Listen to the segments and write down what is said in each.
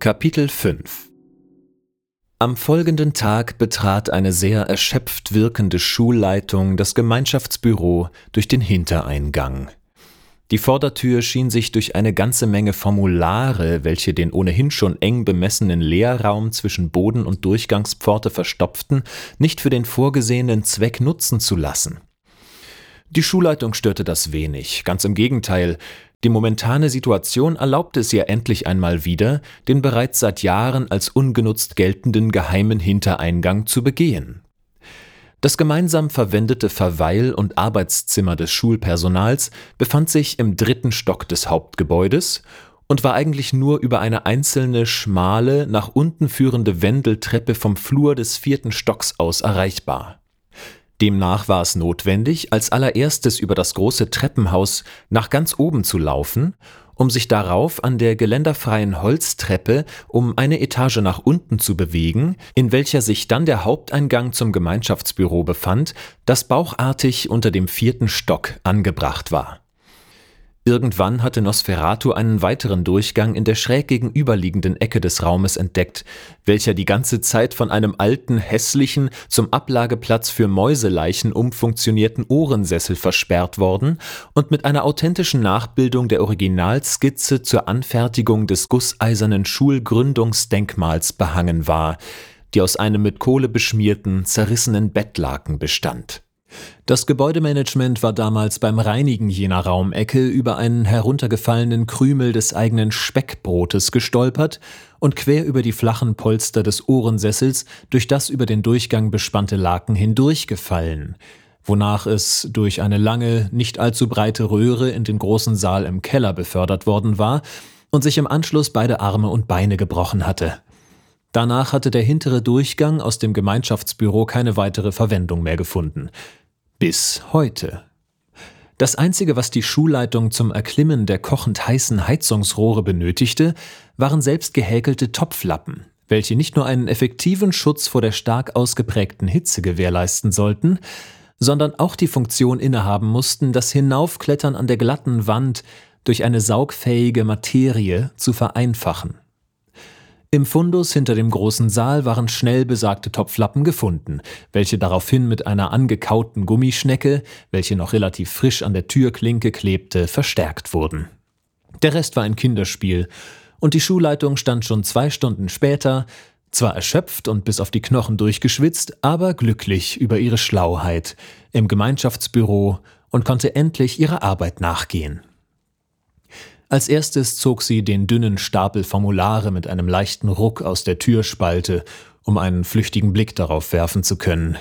Kapitel 5 Am folgenden Tag betrat eine sehr erschöpft wirkende Schulleitung das Gemeinschaftsbüro durch den Hintereingang. Die Vordertür schien sich durch eine ganze Menge Formulare, welche den ohnehin schon eng bemessenen Leerraum zwischen Boden und Durchgangspforte verstopften, nicht für den vorgesehenen Zweck nutzen zu lassen. Die Schulleitung störte das wenig, ganz im Gegenteil, die momentane Situation erlaubte es ihr endlich einmal wieder, den bereits seit Jahren als ungenutzt geltenden geheimen Hintereingang zu begehen. Das gemeinsam verwendete Verweil- und Arbeitszimmer des Schulpersonals befand sich im dritten Stock des Hauptgebäudes und war eigentlich nur über eine einzelne schmale, nach unten führende Wendeltreppe vom Flur des vierten Stocks aus erreichbar. Demnach war es notwendig, als allererstes über das große Treppenhaus nach ganz oben zu laufen, um sich darauf an der geländerfreien Holztreppe um eine Etage nach unten zu bewegen, in welcher sich dann der Haupteingang zum Gemeinschaftsbüro befand, das bauchartig unter dem vierten Stock angebracht war. Irgendwann hatte Nosferatu einen weiteren Durchgang in der schräg gegenüberliegenden Ecke des Raumes entdeckt, welcher die ganze Zeit von einem alten, hässlichen, zum Ablageplatz für Mäuseleichen umfunktionierten Ohrensessel versperrt worden und mit einer authentischen Nachbildung der Originalskizze zur Anfertigung des gusseisernen Schulgründungsdenkmals behangen war, die aus einem mit Kohle beschmierten, zerrissenen Bettlaken bestand das Gebäudemanagement war damals beim Reinigen jener Raumecke über einen heruntergefallenen Krümel des eigenen Speckbrotes gestolpert und quer über die flachen Polster des Ohrensessels durch das über den Durchgang bespannte Laken hindurchgefallen, wonach es durch eine lange, nicht allzu breite Röhre in den großen Saal im Keller befördert worden war und sich im Anschluss beide Arme und Beine gebrochen hatte. Danach hatte der hintere Durchgang aus dem Gemeinschaftsbüro keine weitere Verwendung mehr gefunden. Bis heute. Das Einzige, was die Schulleitung zum Erklimmen der kochend heißen Heizungsrohre benötigte, waren selbst gehäkelte Topflappen, welche nicht nur einen effektiven Schutz vor der stark ausgeprägten Hitze gewährleisten sollten, sondern auch die Funktion innehaben mussten, das Hinaufklettern an der glatten Wand durch eine saugfähige Materie zu vereinfachen. Im Fundus hinter dem großen Saal waren schnell besagte Topflappen gefunden, welche daraufhin mit einer angekauten Gummischnecke, welche noch relativ frisch an der Türklinke klebte, verstärkt wurden. Der Rest war ein Kinderspiel, und die Schulleitung stand schon zwei Stunden später, zwar erschöpft und bis auf die Knochen durchgeschwitzt, aber glücklich über ihre Schlauheit, im Gemeinschaftsbüro und konnte endlich ihrer Arbeit nachgehen. Als erstes zog sie den dünnen Stapel Formulare mit einem leichten Ruck aus der Türspalte, um einen flüchtigen Blick darauf werfen zu können.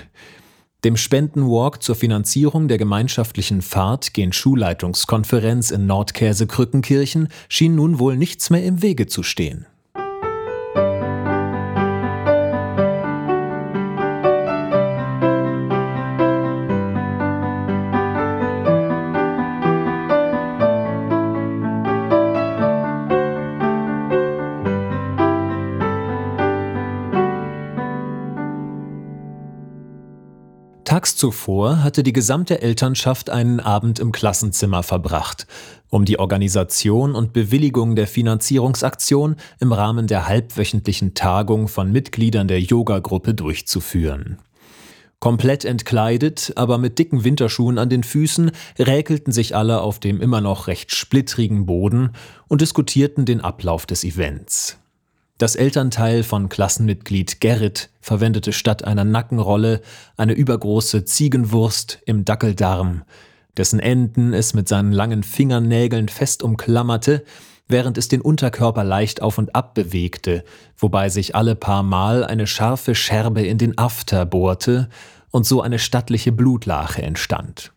Dem Spendenwalk zur Finanzierung der gemeinschaftlichen Fahrt gen Schulleitungskonferenz in Nordkäsekrückenkirchen schien nun wohl nichts mehr im Wege zu stehen. Tags zuvor hatte die gesamte Elternschaft einen Abend im Klassenzimmer verbracht, um die Organisation und Bewilligung der Finanzierungsaktion im Rahmen der halbwöchentlichen Tagung von Mitgliedern der Yoga-Gruppe durchzuführen. Komplett entkleidet, aber mit dicken Winterschuhen an den Füßen, räkelten sich alle auf dem immer noch recht splittrigen Boden und diskutierten den Ablauf des Events. Das Elternteil von Klassenmitglied Gerrit verwendete statt einer Nackenrolle eine übergroße Ziegenwurst im Dackeldarm, dessen Enden es mit seinen langen Fingernägeln fest umklammerte, während es den Unterkörper leicht auf und ab bewegte, wobei sich alle paar Mal eine scharfe Scherbe in den After bohrte und so eine stattliche Blutlache entstand.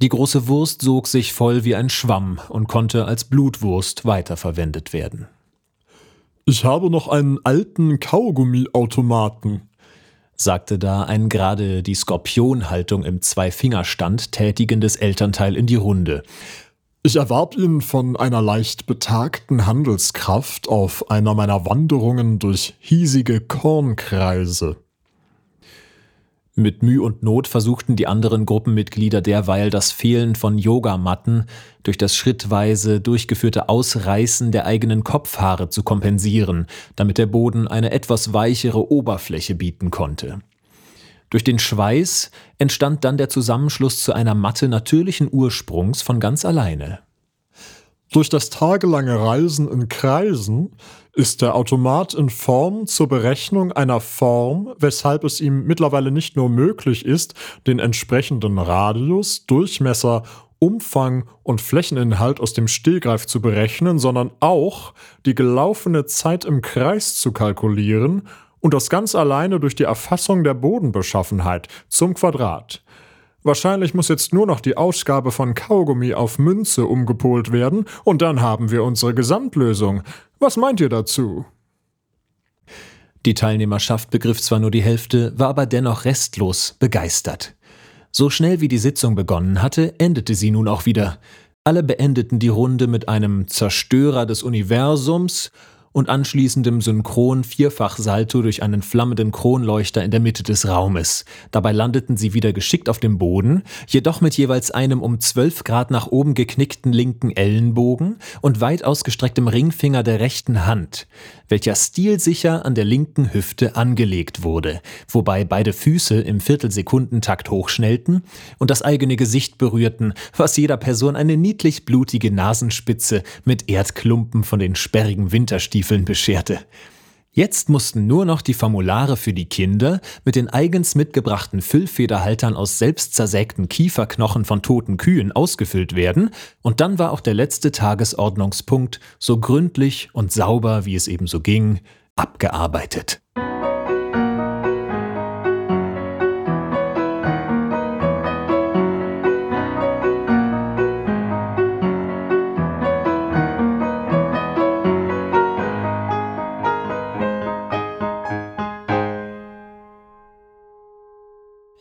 Die große Wurst sog sich voll wie ein Schwamm und konnte als Blutwurst weiterverwendet werden. Ich habe noch einen alten Kaugummiautomaten, sagte da ein gerade die Skorpionhaltung im Zweifingerstand tätigendes Elternteil in die Runde. Ich erwarb ihn von einer leicht betagten Handelskraft auf einer meiner Wanderungen durch hiesige Kornkreise. Mit Mühe und Not versuchten die anderen Gruppenmitglieder derweil das Fehlen von Yogamatten durch das schrittweise durchgeführte Ausreißen der eigenen Kopfhaare zu kompensieren, damit der Boden eine etwas weichere Oberfläche bieten konnte. Durch den Schweiß entstand dann der Zusammenschluss zu einer Matte natürlichen Ursprungs von ganz alleine. Durch das tagelange Reisen in Kreisen ist der Automat in Form zur Berechnung einer Form, weshalb es ihm mittlerweile nicht nur möglich ist, den entsprechenden Radius, Durchmesser, Umfang und Flächeninhalt aus dem Stehgreif zu berechnen, sondern auch die gelaufene Zeit im Kreis zu kalkulieren und das ganz alleine durch die Erfassung der Bodenbeschaffenheit zum Quadrat. Wahrscheinlich muss jetzt nur noch die Ausgabe von Kaugummi auf Münze umgepolt werden und dann haben wir unsere Gesamtlösung. Was meint ihr dazu? Die Teilnehmerschaft begriff zwar nur die Hälfte, war aber dennoch restlos begeistert. So schnell wie die Sitzung begonnen hatte, endete sie nun auch wieder. Alle beendeten die Runde mit einem Zerstörer des Universums und anschließendem synchron Vierfach-Salto durch einen flammenden Kronleuchter in der Mitte des Raumes. Dabei landeten sie wieder geschickt auf dem Boden, jedoch mit jeweils einem um zwölf Grad nach oben geknickten linken Ellenbogen und weit ausgestrecktem Ringfinger der rechten Hand, welcher stilsicher an der linken Hüfte angelegt wurde, wobei beide Füße im Viertelsekundentakt hochschnellten und das eigene Gesicht berührten, was jeder Person eine niedlich blutige Nasenspitze mit Erdklumpen von den sperrigen Winterstiefeln Stiefeln bescherte. Jetzt mussten nur noch die Formulare für die Kinder mit den eigens mitgebrachten Füllfederhaltern aus selbst zersägten Kieferknochen von toten Kühen ausgefüllt werden, und dann war auch der letzte Tagesordnungspunkt so gründlich und sauber, wie es ebenso ging, abgearbeitet.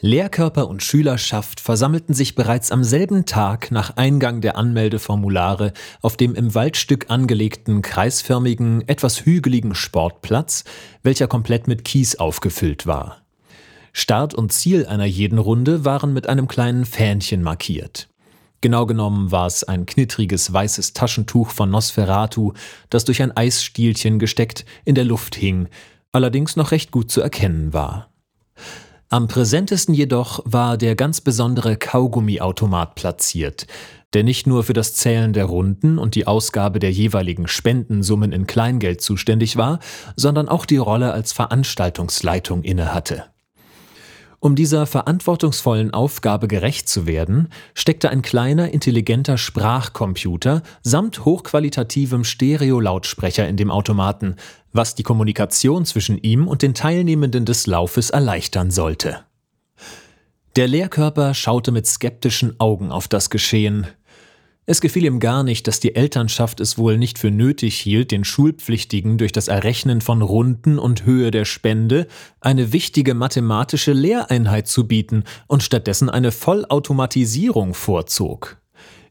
Lehrkörper und Schülerschaft versammelten sich bereits am selben Tag nach Eingang der Anmeldeformulare auf dem im Waldstück angelegten kreisförmigen, etwas hügeligen Sportplatz, welcher komplett mit Kies aufgefüllt war. Start und Ziel einer jeden Runde waren mit einem kleinen Fähnchen markiert. Genau genommen war es ein knittriges weißes Taschentuch von Nosferatu, das durch ein Eisstielchen gesteckt in der Luft hing, allerdings noch recht gut zu erkennen war. Am präsentesten jedoch war der ganz besondere Kaugummiautomat platziert, der nicht nur für das Zählen der Runden und die Ausgabe der jeweiligen Spendensummen in Kleingeld zuständig war, sondern auch die Rolle als Veranstaltungsleitung innehatte. Um dieser verantwortungsvollen Aufgabe gerecht zu werden, steckte ein kleiner, intelligenter Sprachcomputer samt hochqualitativem Stereo-Lautsprecher in dem Automaten, was die Kommunikation zwischen ihm und den Teilnehmenden des Laufes erleichtern sollte. Der Lehrkörper schaute mit skeptischen Augen auf das Geschehen, es gefiel ihm gar nicht, dass die Elternschaft es wohl nicht für nötig hielt, den Schulpflichtigen durch das Errechnen von Runden und Höhe der Spende eine wichtige mathematische Lehreinheit zu bieten und stattdessen eine Vollautomatisierung vorzog.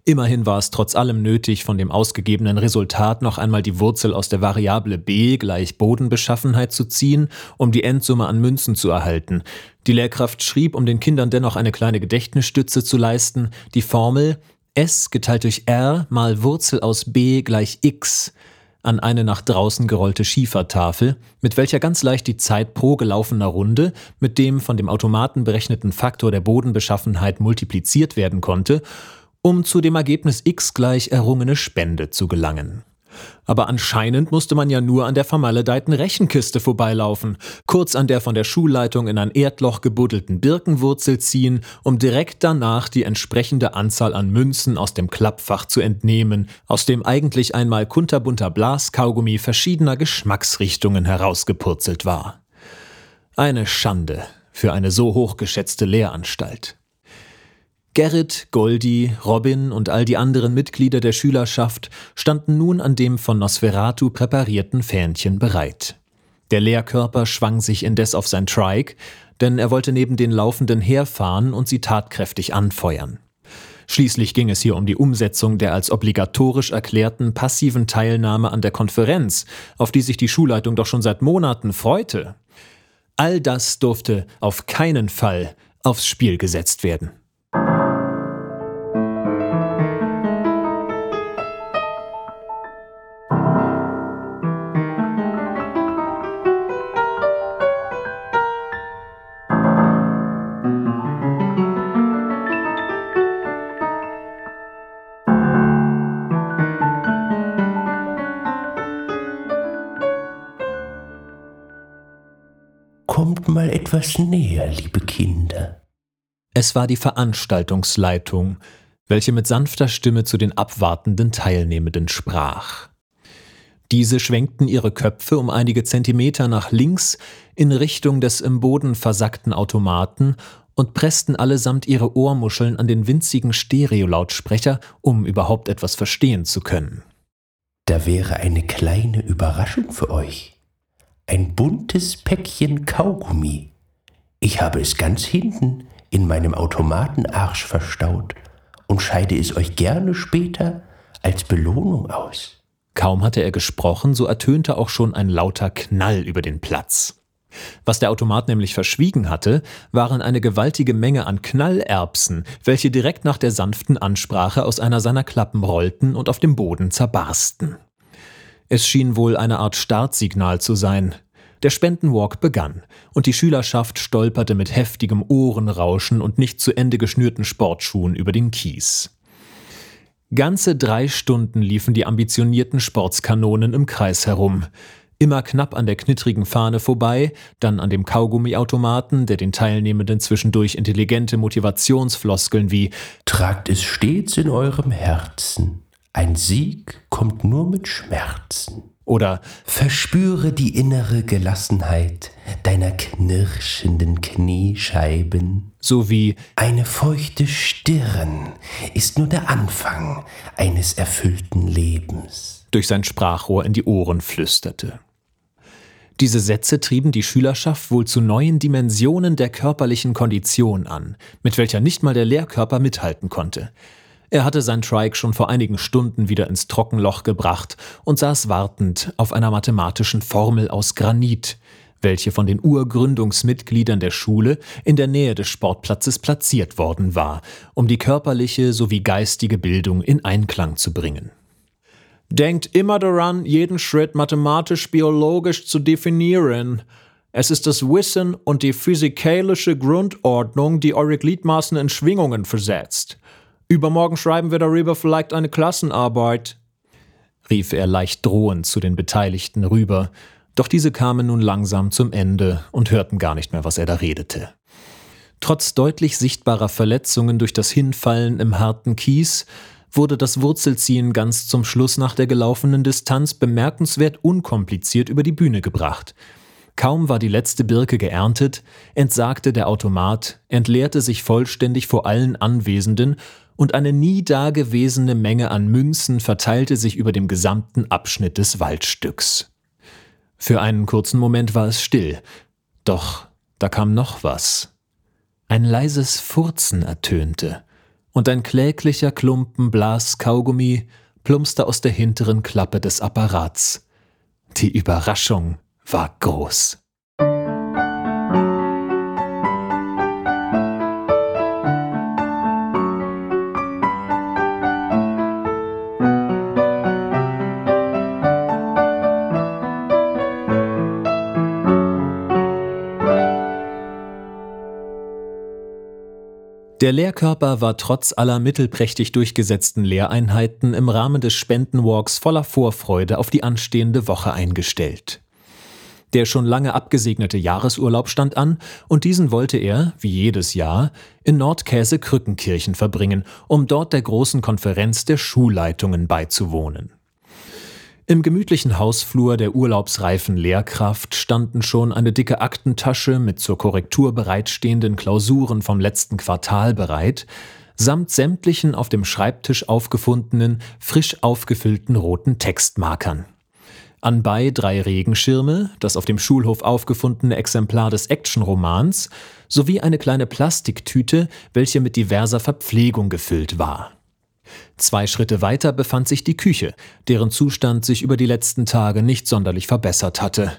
Immerhin war es trotz allem nötig, von dem ausgegebenen Resultat noch einmal die Wurzel aus der Variable b gleich Bodenbeschaffenheit zu ziehen, um die Endsumme an Münzen zu erhalten. Die Lehrkraft schrieb, um den Kindern dennoch eine kleine Gedächtnisstütze zu leisten, die Formel S geteilt durch R mal Wurzel aus B gleich x an eine nach draußen gerollte Schiefertafel, mit welcher ganz leicht die Zeit pro gelaufener Runde mit dem von dem Automaten berechneten Faktor der Bodenbeschaffenheit multipliziert werden konnte, um zu dem Ergebnis x gleich errungene Spende zu gelangen. Aber anscheinend musste man ja nur an der vermaledeiten Rechenkiste vorbeilaufen, kurz an der von der Schulleitung in ein Erdloch gebuddelten Birkenwurzel ziehen, um direkt danach die entsprechende Anzahl an Münzen aus dem Klappfach zu entnehmen, aus dem eigentlich einmal kunterbunter Blaskaugummi verschiedener Geschmacksrichtungen herausgepurzelt war. Eine Schande für eine so hochgeschätzte Lehranstalt. Gerrit, Goldi, Robin und all die anderen Mitglieder der Schülerschaft standen nun an dem von Nosferatu präparierten Fähnchen bereit. Der Lehrkörper schwang sich indes auf sein Trike, denn er wollte neben den Laufenden herfahren und sie tatkräftig anfeuern. Schließlich ging es hier um die Umsetzung der als obligatorisch erklärten passiven Teilnahme an der Konferenz, auf die sich die Schulleitung doch schon seit Monaten freute. All das durfte auf keinen Fall aufs Spiel gesetzt werden. Kommt mal etwas näher, liebe Kinder. Es war die Veranstaltungsleitung, welche mit sanfter Stimme zu den abwartenden Teilnehmenden sprach. Diese schwenkten ihre Köpfe um einige Zentimeter nach links in Richtung des im Boden versackten Automaten und pressten allesamt ihre Ohrmuscheln an den winzigen Stereolautsprecher, um überhaupt etwas verstehen zu können. Da wäre eine kleine Überraschung für euch ein buntes Päckchen Kaugummi. Ich habe es ganz hinten in meinem Automatenarsch verstaut und scheide es euch gerne später als Belohnung aus. Kaum hatte er gesprochen, so ertönte auch schon ein lauter Knall über den Platz. Was der Automat nämlich verschwiegen hatte, waren eine gewaltige Menge an Knallerbsen, welche direkt nach der sanften Ansprache aus einer seiner Klappen rollten und auf dem Boden zerbarsten. Es schien wohl eine Art Startsignal zu sein. Der Spendenwalk begann, und die Schülerschaft stolperte mit heftigem Ohrenrauschen und nicht zu Ende geschnürten Sportschuhen über den Kies. Ganze drei Stunden liefen die ambitionierten Sportskanonen im Kreis herum, immer knapp an der knittrigen Fahne vorbei, dann an dem Kaugummiautomaten, der den Teilnehmenden zwischendurch intelligente Motivationsfloskeln wie Tragt es stets in eurem Herzen, ein Sieg kommt nur mit Schmerzen. Oder Verspüre die innere Gelassenheit deiner knirschenden Kniescheiben. Sowie Eine feuchte Stirn ist nur der Anfang eines erfüllten Lebens. durch sein Sprachrohr in die Ohren flüsterte. Diese Sätze trieben die Schülerschaft wohl zu neuen Dimensionen der körperlichen Kondition an, mit welcher nicht mal der Lehrkörper mithalten konnte. Er hatte sein Trike schon vor einigen Stunden wieder ins Trockenloch gebracht und saß wartend auf einer mathematischen Formel aus Granit, welche von den Urgründungsmitgliedern der Schule in der Nähe des Sportplatzes platziert worden war, um die körperliche sowie geistige Bildung in Einklang zu bringen. Denkt immer daran, jeden Schritt mathematisch-biologisch zu definieren. Es ist das Wissen und die physikalische Grundordnung, die eure Gliedmaßen in Schwingungen versetzt. Übermorgen schreiben wir darüber vielleicht eine Klassenarbeit, rief er leicht drohend zu den Beteiligten rüber, doch diese kamen nun langsam zum Ende und hörten gar nicht mehr, was er da redete. Trotz deutlich sichtbarer Verletzungen durch das Hinfallen im harten Kies wurde das Wurzelziehen ganz zum Schluss nach der gelaufenen Distanz bemerkenswert unkompliziert über die Bühne gebracht. Kaum war die letzte Birke geerntet, entsagte der Automat, entleerte sich vollständig vor allen Anwesenden und eine nie dagewesene Menge an Münzen verteilte sich über dem gesamten Abschnitt des Waldstücks. Für einen kurzen Moment war es still, doch da kam noch was. Ein leises Furzen ertönte, und ein kläglicher Klumpen Blas Kaugummi plumpste aus der hinteren Klappe des Apparats. Die Überraschung war groß. Der Lehrkörper war trotz aller mittelprächtig durchgesetzten Lehreinheiten im Rahmen des Spendenwalks voller Vorfreude auf die anstehende Woche eingestellt. Der schon lange abgesegnete Jahresurlaub stand an und diesen wollte er, wie jedes Jahr, in Nordkäse-Krückenkirchen verbringen, um dort der großen Konferenz der Schulleitungen beizuwohnen. Im gemütlichen Hausflur der urlaubsreifen Lehrkraft standen schon eine dicke Aktentasche mit zur Korrektur bereitstehenden Klausuren vom letzten Quartal bereit, samt sämtlichen auf dem Schreibtisch aufgefundenen, frisch aufgefüllten roten Textmarkern. Anbei drei Regenschirme, das auf dem Schulhof aufgefundene Exemplar des Actionromans sowie eine kleine Plastiktüte, welche mit diverser Verpflegung gefüllt war. Zwei Schritte weiter befand sich die Küche, deren Zustand sich über die letzten Tage nicht sonderlich verbessert hatte.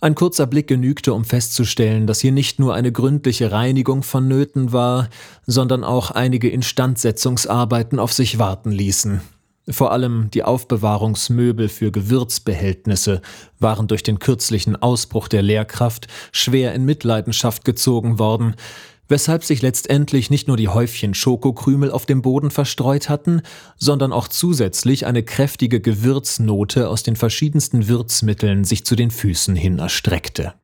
Ein kurzer Blick genügte, um festzustellen, dass hier nicht nur eine gründliche Reinigung vonnöten war, sondern auch einige Instandsetzungsarbeiten auf sich warten ließen. Vor allem die Aufbewahrungsmöbel für Gewürzbehältnisse waren durch den kürzlichen Ausbruch der Lehrkraft schwer in Mitleidenschaft gezogen worden, weshalb sich letztendlich nicht nur die Häufchen Schokokrümel auf dem Boden verstreut hatten, sondern auch zusätzlich eine kräftige Gewürznote aus den verschiedensten Würzmitteln sich zu den Füßen hin erstreckte.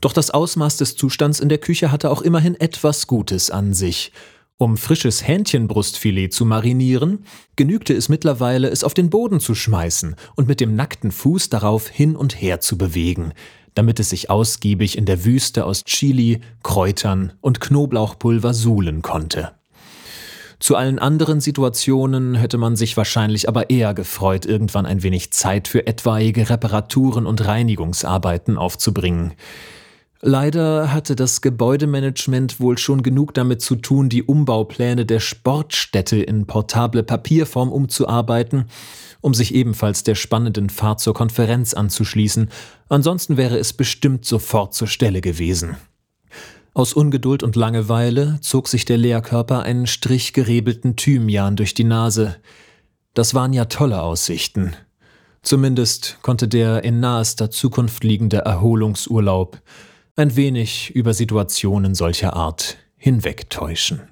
Doch das Ausmaß des Zustands in der Küche hatte auch immerhin etwas Gutes an sich – um frisches Hähnchenbrustfilet zu marinieren, genügte es mittlerweile, es auf den Boden zu schmeißen und mit dem nackten Fuß darauf hin und her zu bewegen, damit es sich ausgiebig in der Wüste aus Chili, Kräutern und Knoblauchpulver suhlen konnte. Zu allen anderen Situationen hätte man sich wahrscheinlich aber eher gefreut, irgendwann ein wenig Zeit für etwaige Reparaturen und Reinigungsarbeiten aufzubringen. Leider hatte das Gebäudemanagement wohl schon genug damit zu tun, die Umbaupläne der Sportstätte in portable Papierform umzuarbeiten, um sich ebenfalls der spannenden Fahrt zur Konferenz anzuschließen, ansonsten wäre es bestimmt sofort zur Stelle gewesen. Aus Ungeduld und Langeweile zog sich der Lehrkörper einen Strich gerebelten Thymian durch die Nase. Das waren ja tolle Aussichten. Zumindest konnte der in nahester Zukunft liegende Erholungsurlaub ein wenig über Situationen solcher Art hinwegtäuschen.